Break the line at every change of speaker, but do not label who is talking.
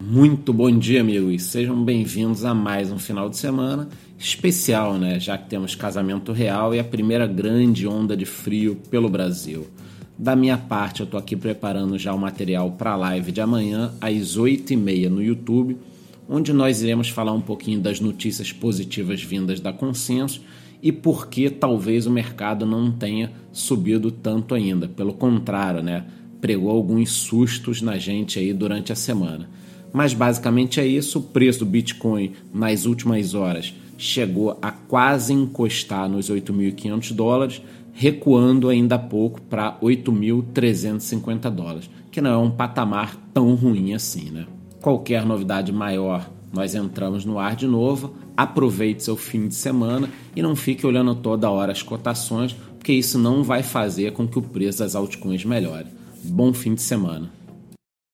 Muito bom dia, amigos. Sejam bem-vindos a mais um final de semana especial, né? Já que temos casamento real e a primeira grande onda de frio pelo Brasil. Da minha parte, eu tô aqui preparando já o material para a live de amanhã às 8h30 no YouTube, onde nós iremos falar um pouquinho das notícias positivas vindas da Consenso e por que talvez o mercado não tenha subido tanto ainda. Pelo contrário, né? Pregou alguns sustos na gente aí durante a semana. Mas basicamente é isso. O preço do Bitcoin nas últimas horas chegou a quase encostar nos 8.500 dólares, recuando ainda há pouco para 8.350 dólares, que não é um patamar tão ruim assim, né? Qualquer novidade maior, nós entramos no ar de novo. Aproveite seu fim de semana e não fique olhando toda hora as cotações, porque isso não vai fazer com que o preço das altcoins melhore. Bom fim de semana.